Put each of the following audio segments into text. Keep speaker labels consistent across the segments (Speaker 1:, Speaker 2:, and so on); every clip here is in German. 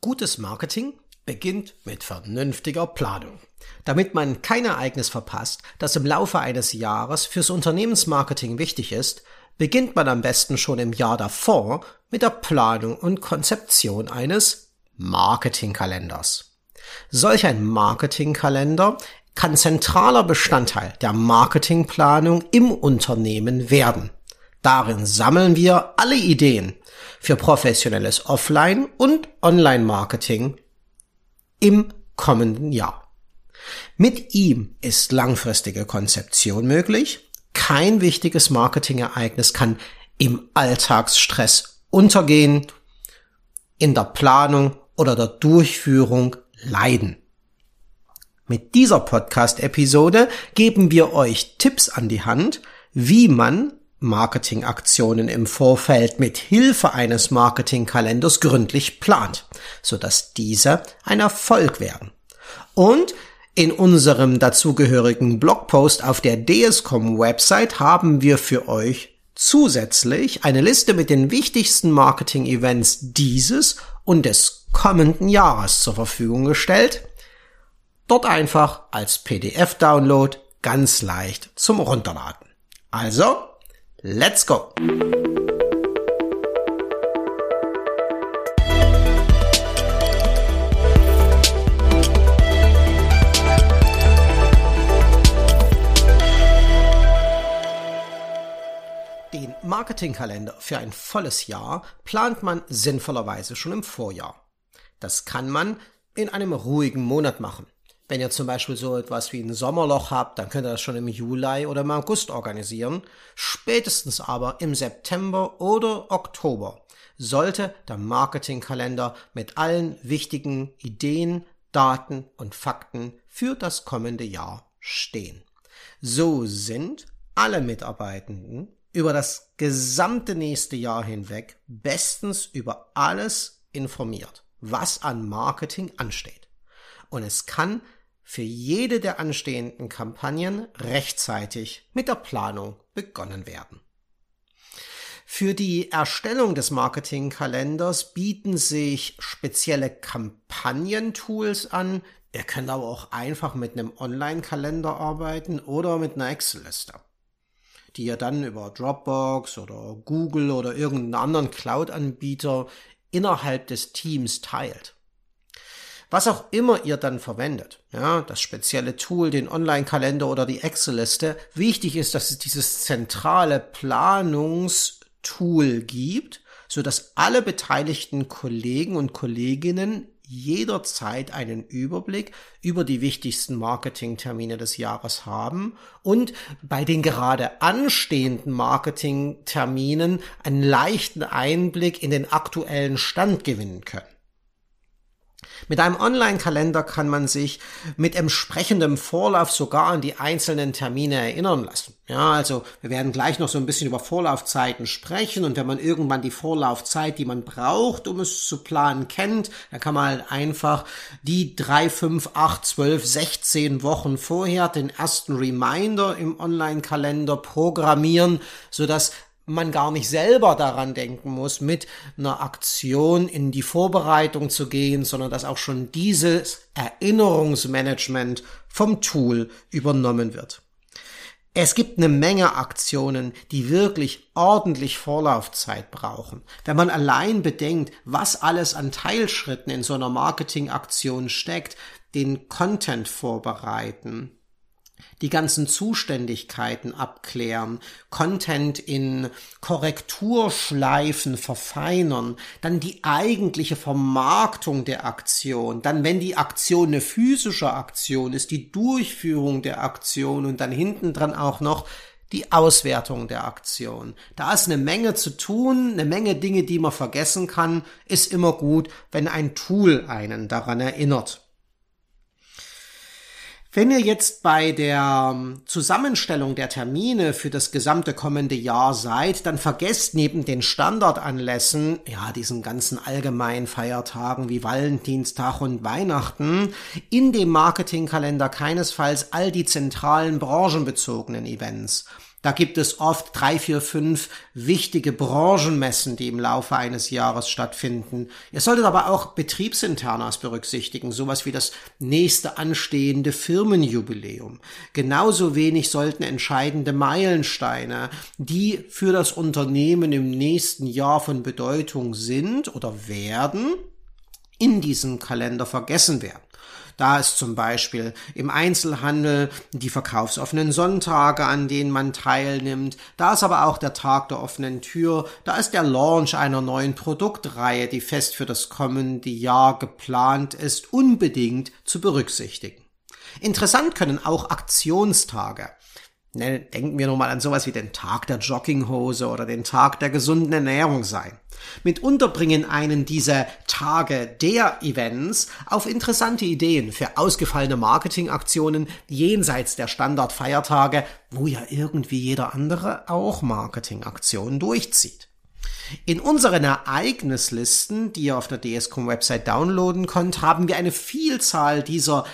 Speaker 1: Gutes Marketing beginnt mit vernünftiger Planung. Damit man kein Ereignis verpasst, das im Laufe eines Jahres fürs Unternehmensmarketing wichtig ist, beginnt man am besten schon im Jahr davor mit der Planung und Konzeption eines Marketingkalenders. Solch ein Marketingkalender kann zentraler Bestandteil der Marketingplanung im Unternehmen werden. Darin sammeln wir alle Ideen für professionelles Offline- und Online-Marketing im kommenden Jahr. Mit ihm ist langfristige Konzeption möglich. Kein wichtiges Marketingereignis kann im Alltagsstress untergehen, in der Planung oder der Durchführung leiden. Mit dieser Podcast-Episode geben wir euch Tipps an die Hand, wie man Marketingaktionen im Vorfeld mit Hilfe eines Marketingkalenders gründlich plant, sodass diese ein Erfolg werden. Und in unserem dazugehörigen Blogpost auf der DSCOM Website haben wir für euch zusätzlich eine Liste mit den wichtigsten Marketing-Events dieses und des kommenden Jahres zur Verfügung gestellt. Dort einfach als PDF-Download ganz leicht zum Runterladen. Also, Let's go! Den Marketingkalender für ein volles Jahr plant man sinnvollerweise schon im Vorjahr. Das kann man in einem ruhigen Monat machen. Wenn ihr zum Beispiel so etwas wie ein Sommerloch habt, dann könnt ihr das schon im Juli oder im August organisieren. Spätestens aber im September oder Oktober sollte der Marketingkalender mit allen wichtigen Ideen, Daten und Fakten für das kommende Jahr stehen. So sind alle Mitarbeitenden über das gesamte nächste Jahr hinweg bestens über alles informiert, was an Marketing ansteht. Und es kann für jede der anstehenden Kampagnen rechtzeitig mit der Planung begonnen werden. Für die Erstellung des Marketingkalenders bieten sich spezielle Kampagnentools an. Ihr könnt aber auch einfach mit einem Online-Kalender arbeiten oder mit einer Excel-Liste, die ihr dann über Dropbox oder Google oder irgendeinen anderen Cloud-Anbieter innerhalb des Teams teilt. Was auch immer ihr dann verwendet, ja, das spezielle Tool, den Online-Kalender oder die Excel-Liste, wichtig ist, dass es dieses zentrale Planungstool gibt, so dass alle beteiligten Kollegen und Kolleginnen jederzeit einen Überblick über die wichtigsten Marketingtermine des Jahres haben und bei den gerade anstehenden Marketingterminen einen leichten Einblick in den aktuellen Stand gewinnen können. Mit einem Online-Kalender kann man sich mit entsprechendem Vorlauf sogar an die einzelnen Termine erinnern lassen. Ja, also wir werden gleich noch so ein bisschen über Vorlaufzeiten sprechen und wenn man irgendwann die Vorlaufzeit, die man braucht, um es zu planen, kennt, dann kann man halt einfach die drei, fünf, acht, zwölf, sechzehn Wochen vorher den ersten Reminder im Online-Kalender programmieren, sodass man gar nicht selber daran denken muss, mit einer Aktion in die Vorbereitung zu gehen, sondern dass auch schon dieses Erinnerungsmanagement vom Tool übernommen wird. Es gibt eine Menge Aktionen, die wirklich ordentlich Vorlaufzeit brauchen. Wenn man allein bedenkt, was alles an Teilschritten in so einer Marketingaktion steckt, den Content vorbereiten, die ganzen Zuständigkeiten abklären, Content in Korrekturschleifen verfeinern, dann die eigentliche Vermarktung der Aktion, dann wenn die Aktion eine physische Aktion ist, die Durchführung der Aktion und dann hinten dran auch noch die Auswertung der Aktion. Da ist eine Menge zu tun, eine Menge Dinge, die man vergessen kann, ist immer gut, wenn ein Tool einen daran erinnert. Wenn ihr jetzt bei der ähm, Zusammenstellung der Termine für das gesamte kommende Jahr seid, dann vergesst neben den Standardanlässen, ja, diesen ganzen allgemeinen Feiertagen wie Valentinstag und Weihnachten, in dem Marketingkalender keinesfalls all die zentralen branchenbezogenen Events. Da gibt es oft drei, vier, fünf wichtige Branchenmessen, die im Laufe eines Jahres stattfinden. Ihr solltet aber auch Betriebsinternas berücksichtigen, sowas wie das nächste anstehende Firmenjubiläum. Genauso wenig sollten entscheidende Meilensteine, die für das Unternehmen im nächsten Jahr von Bedeutung sind oder werden, in diesem Kalender vergessen werden. Da ist zum Beispiel im Einzelhandel die verkaufsoffenen Sonntage, an denen man teilnimmt. Da ist aber auch der Tag der offenen Tür. Da ist der Launch einer neuen Produktreihe, die fest für das kommende Jahr geplant ist, unbedingt zu berücksichtigen. Interessant können auch Aktionstage Ne, denken wir nur mal an sowas wie den Tag der Jogginghose oder den Tag der gesunden Ernährung sein. Mitunter bringen einen diese Tage der Events auf interessante Ideen für ausgefallene Marketingaktionen jenseits der Standardfeiertage, wo ja irgendwie jeder andere auch Marketingaktionen durchzieht. In unseren Ereignislisten, die ihr auf der DSCOM Website downloaden könnt, haben wir eine Vielzahl dieser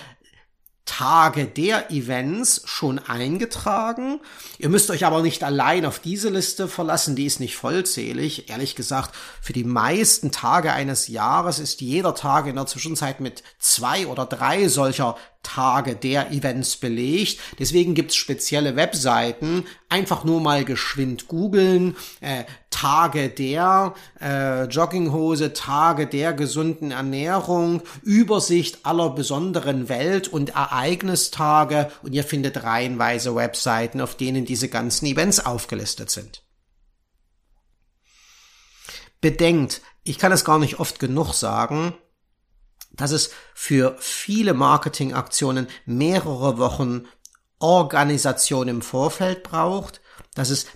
Speaker 1: Tage der Events schon eingetragen. Ihr müsst euch aber nicht allein auf diese Liste verlassen, die ist nicht vollzählig. Ehrlich gesagt, für die meisten Tage eines Jahres ist jeder Tag in der Zwischenzeit mit zwei oder drei solcher Tage der Events belegt. Deswegen gibt's spezielle Webseiten. Einfach nur mal geschwind googeln. Äh, Tage der äh, Jogginghose, Tage der gesunden Ernährung, Übersicht aller besonderen Welt- und Ereignistage und ihr findet reihenweise Webseiten, auf denen diese ganzen Events aufgelistet sind. Bedenkt, ich kann es gar nicht oft genug sagen, dass es für viele Marketingaktionen mehrere Wochen Organisation im Vorfeld braucht, dass es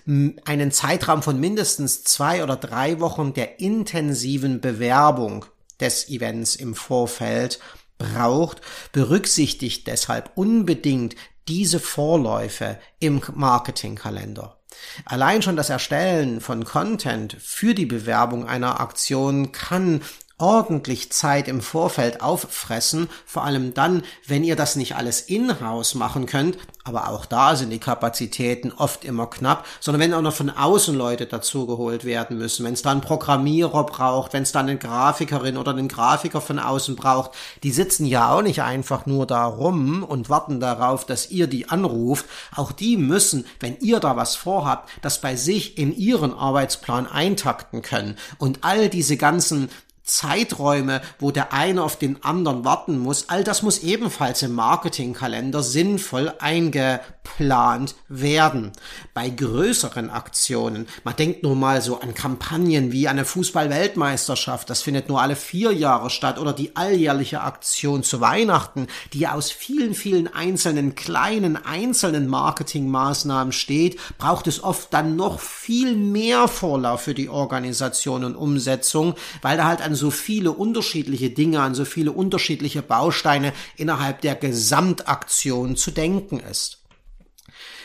Speaker 1: einen Zeitraum von mindestens zwei oder drei Wochen der intensiven Bewerbung des Events im Vorfeld braucht, berücksichtigt deshalb unbedingt diese Vorläufe im Marketingkalender. Allein schon das Erstellen von Content für die Bewerbung einer Aktion kann ordentlich Zeit im Vorfeld auffressen, vor allem dann, wenn ihr das nicht alles in-house machen könnt, aber auch da sind die Kapazitäten oft immer knapp, sondern wenn auch noch von außen Leute dazugeholt werden müssen, wenn es da einen Programmierer braucht, wenn es da eine Grafikerin oder einen Grafiker von außen braucht, die sitzen ja auch nicht einfach nur da rum und warten darauf, dass ihr die anruft, auch die müssen, wenn ihr da was vorhabt, das bei sich in ihren Arbeitsplan eintakten können. Und all diese ganzen Zeiträume, wo der eine auf den anderen warten muss, all das muss ebenfalls im Marketingkalender sinnvoll eingeplant werden. Bei größeren Aktionen, man denkt nur mal so an Kampagnen wie eine Fußball-Weltmeisterschaft, das findet nur alle vier Jahre statt, oder die alljährliche Aktion zu Weihnachten, die aus vielen, vielen einzelnen kleinen, einzelnen Marketingmaßnahmen steht, braucht es oft dann noch viel mehr Vorlauf für die Organisation und Umsetzung, weil da halt ein so viele unterschiedliche Dinge, an so viele unterschiedliche Bausteine innerhalb der Gesamtaktion zu denken ist.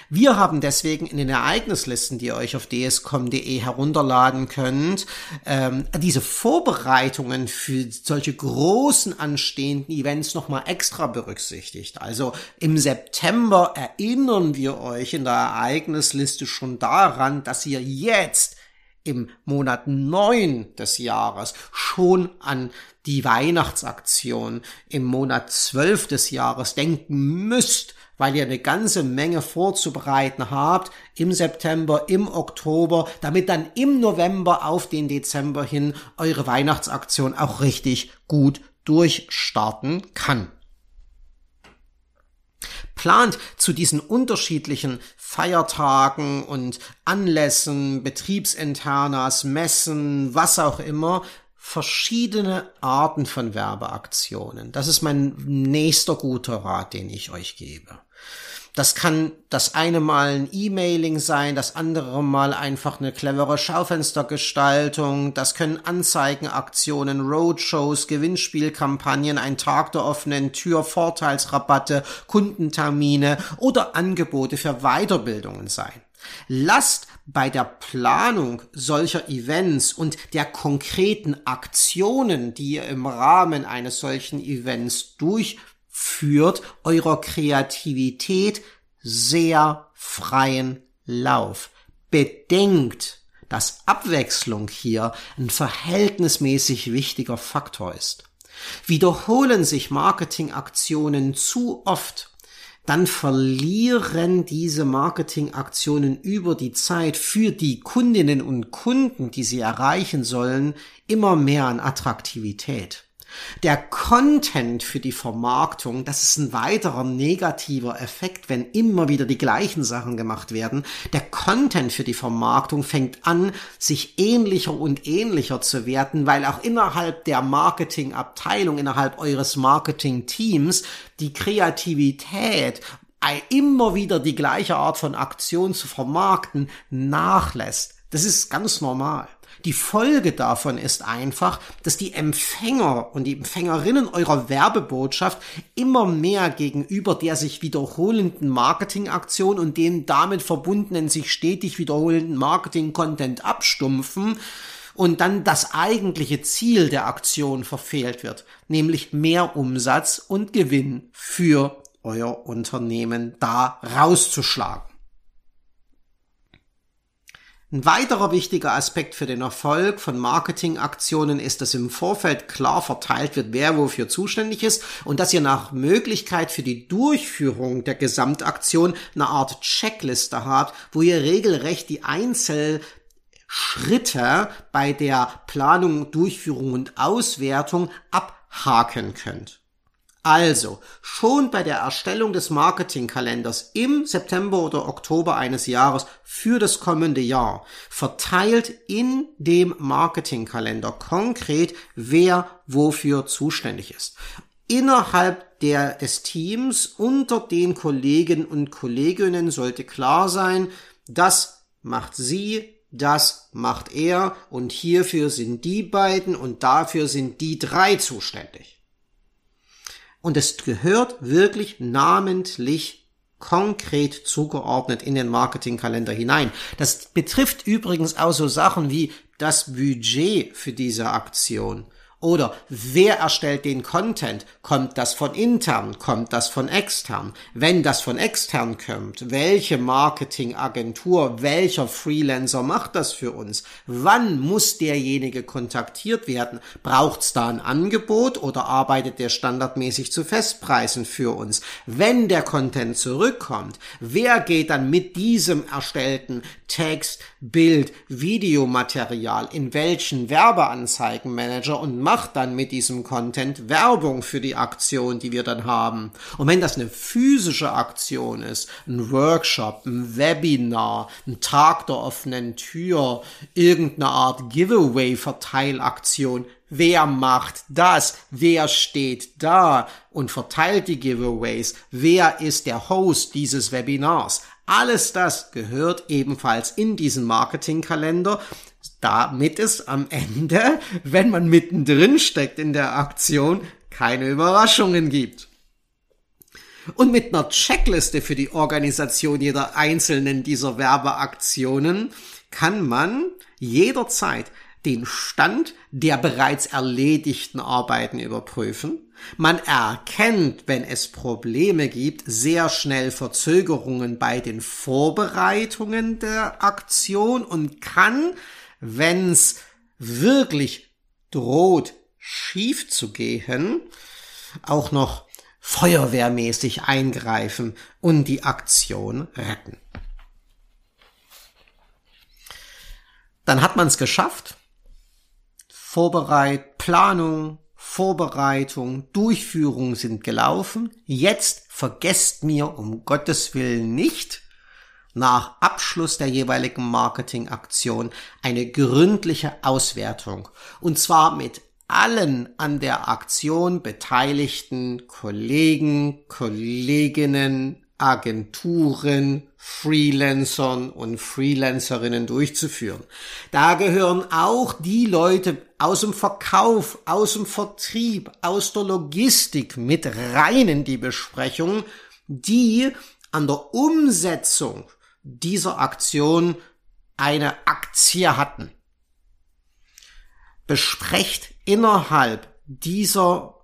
Speaker 1: Wir haben deswegen in den Ereignislisten, die ihr euch auf dscom.de herunterladen könnt, ähm, diese Vorbereitungen für solche großen anstehenden Events nochmal extra berücksichtigt. Also im September erinnern wir euch in der Ereignisliste schon daran, dass ihr jetzt im Monat neun des Jahres schon an die Weihnachtsaktion im Monat zwölf des Jahres denken müsst, weil ihr eine ganze Menge vorzubereiten habt im September, im Oktober, damit dann im November auf den Dezember hin eure Weihnachtsaktion auch richtig gut durchstarten kann. Plant zu diesen unterschiedlichen Feiertagen und Anlässen, Betriebsinternas, Messen, was auch immer, verschiedene Arten von Werbeaktionen. Das ist mein nächster guter Rat, den ich euch gebe. Das kann das eine Mal ein E-Mailing sein, das andere Mal einfach eine clevere Schaufenstergestaltung, das können Anzeigenaktionen, Roadshows, Gewinnspielkampagnen, ein Tag der offenen Tür, Vorteilsrabatte, Kundentermine oder Angebote für Weiterbildungen sein. Lasst bei der Planung solcher Events und der konkreten Aktionen, die ihr im Rahmen eines solchen Events durchführt, führt eurer Kreativität sehr freien Lauf. Bedenkt, dass Abwechslung hier ein verhältnismäßig wichtiger Faktor ist. Wiederholen sich Marketingaktionen zu oft, dann verlieren diese Marketingaktionen über die Zeit für die Kundinnen und Kunden, die sie erreichen sollen, immer mehr an Attraktivität. Der Content für die Vermarktung, das ist ein weiterer negativer Effekt, wenn immer wieder die gleichen Sachen gemacht werden. Der Content für die Vermarktung fängt an, sich ähnlicher und ähnlicher zu werden, weil auch innerhalb der Marketingabteilung, innerhalb eures Marketingteams die Kreativität immer wieder die gleiche Art von Aktion zu vermarkten nachlässt. Das ist ganz normal. Die Folge davon ist einfach, dass die Empfänger und die Empfängerinnen eurer Werbebotschaft immer mehr gegenüber der sich wiederholenden Marketingaktion und den damit verbundenen sich stetig wiederholenden Marketing-Content abstumpfen und dann das eigentliche Ziel der Aktion verfehlt wird, nämlich mehr Umsatz und Gewinn für euer Unternehmen da rauszuschlagen. Ein weiterer wichtiger Aspekt für den Erfolg von Marketingaktionen ist, dass im Vorfeld klar verteilt wird, wer wofür zuständig ist und dass ihr nach Möglichkeit für die Durchführung der Gesamtaktion eine Art Checkliste habt, wo ihr regelrecht die Einzelschritte bei der Planung, Durchführung und Auswertung abhaken könnt. Also, schon bei der Erstellung des Marketingkalenders im September oder Oktober eines Jahres für das kommende Jahr verteilt in dem Marketingkalender konkret, wer wofür zuständig ist. Innerhalb der, des Teams unter den Kollegen und Kolleginnen sollte klar sein, das macht sie, das macht er und hierfür sind die beiden und dafür sind die drei zuständig. Und es gehört wirklich namentlich konkret zugeordnet in den Marketingkalender hinein. Das betrifft übrigens auch so Sachen wie das Budget für diese Aktion oder wer erstellt den Content? Kommt das von intern? Kommt das von extern? Wenn das von extern kommt, welche Marketingagentur, welcher Freelancer macht das für uns? Wann muss derjenige kontaktiert werden? Braucht es da ein Angebot oder arbeitet der standardmäßig zu Festpreisen für uns? Wenn der Content zurückkommt, wer geht dann mit diesem erstellten Text, Bild, Videomaterial in welchen Werbeanzeigenmanager und macht dann mit diesem Content Werbung für die Aktion, die wir dann haben. Und wenn das eine physische Aktion ist, ein Workshop, ein Webinar, ein Tag der offenen Tür, irgendeine Art Giveaway-Verteilaktion, Wer macht das? Wer steht da und verteilt die Giveaways? Wer ist der Host dieses Webinars? Alles das gehört ebenfalls in diesen Marketingkalender damit es am Ende, wenn man mittendrin steckt in der Aktion, keine Überraschungen gibt. Und mit einer Checkliste für die Organisation jeder einzelnen dieser Werbeaktionen kann man jederzeit den Stand der bereits erledigten Arbeiten überprüfen. Man erkennt, wenn es Probleme gibt, sehr schnell Verzögerungen bei den Vorbereitungen der Aktion und kann wenn's wirklich droht, schief zu gehen, auch noch feuerwehrmäßig eingreifen und die Aktion retten. Dann hat man es geschafft. Vorbereit, Planung, Vorbereitung, Durchführung sind gelaufen. Jetzt vergesst mir um Gottes Willen nicht, nach Abschluss der jeweiligen Marketingaktion eine gründliche Auswertung. Und zwar mit allen an der Aktion beteiligten Kollegen, Kolleginnen, Agenturen, Freelancern und Freelancerinnen durchzuführen. Da gehören auch die Leute aus dem Verkauf, aus dem Vertrieb, aus der Logistik mit rein in die Besprechung, die an der Umsetzung dieser Aktion eine Aktie hatten. Besprecht innerhalb dieser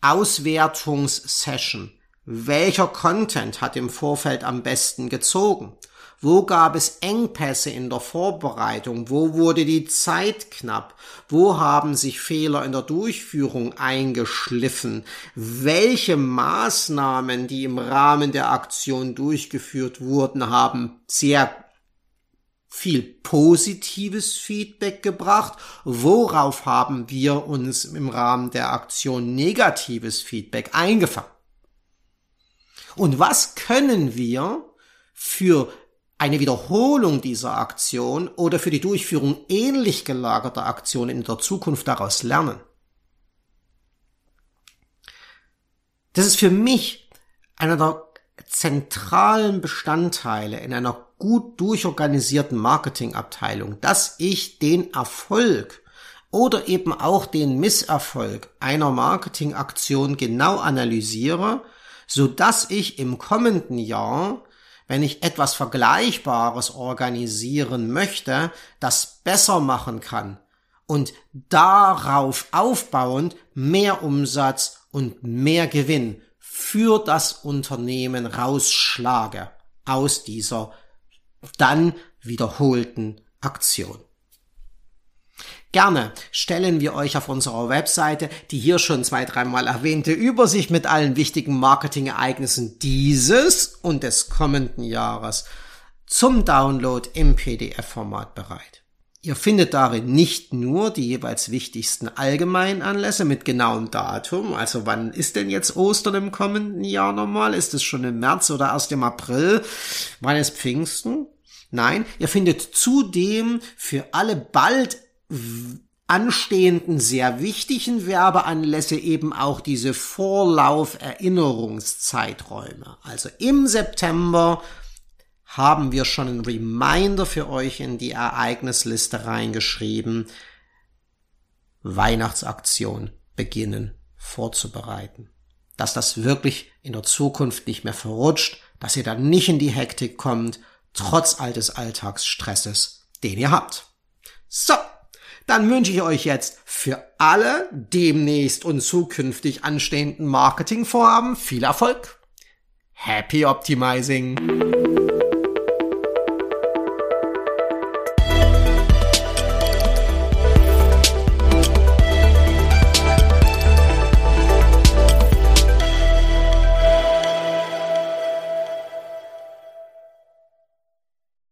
Speaker 1: Auswertungssession, welcher Content hat im Vorfeld am besten gezogen? Wo gab es Engpässe in der Vorbereitung? Wo wurde die Zeit knapp? Wo haben sich Fehler in der Durchführung eingeschliffen? Welche Maßnahmen, die im Rahmen der Aktion durchgeführt wurden, haben sehr viel positives Feedback gebracht. Worauf haben wir uns im Rahmen der Aktion negatives Feedback eingefangen? Und was können wir für eine Wiederholung dieser Aktion oder für die Durchführung ähnlich gelagerter Aktionen in der Zukunft daraus lernen? Das ist für mich einer der zentralen Bestandteile in einer gut durchorganisierten Marketingabteilung, dass ich den Erfolg oder eben auch den Misserfolg einer Marketingaktion genau analysiere, so dass ich im kommenden Jahr, wenn ich etwas Vergleichbares organisieren möchte, das besser machen kann und darauf aufbauend mehr Umsatz und mehr Gewinn für das Unternehmen rausschlage aus dieser dann wiederholten Aktion. Gerne stellen wir euch auf unserer Webseite die hier schon zwei, dreimal erwähnte Übersicht mit allen wichtigen Marketingereignissen dieses und des kommenden Jahres zum Download im PDF-Format bereit. Ihr findet darin nicht nur die jeweils wichtigsten allgemeinen Anlässe mit genauem Datum, also wann ist denn jetzt Ostern im kommenden Jahr nochmal? Ist es schon im März oder erst im April? Wann ist Pfingsten? Nein, ihr findet zudem für alle bald anstehenden sehr wichtigen Werbeanlässe eben auch diese Vorlauf-Erinnerungszeiträume. Also im September haben wir schon einen Reminder für euch in die Ereignisliste reingeschrieben. Weihnachtsaktion beginnen vorzubereiten. Dass das wirklich in der Zukunft nicht mehr verrutscht, dass ihr dann nicht in die Hektik kommt, trotz all des Alltagsstresses, den ihr habt. So, dann wünsche ich euch jetzt für alle demnächst und zukünftig anstehenden Marketingvorhaben viel Erfolg. Happy Optimizing!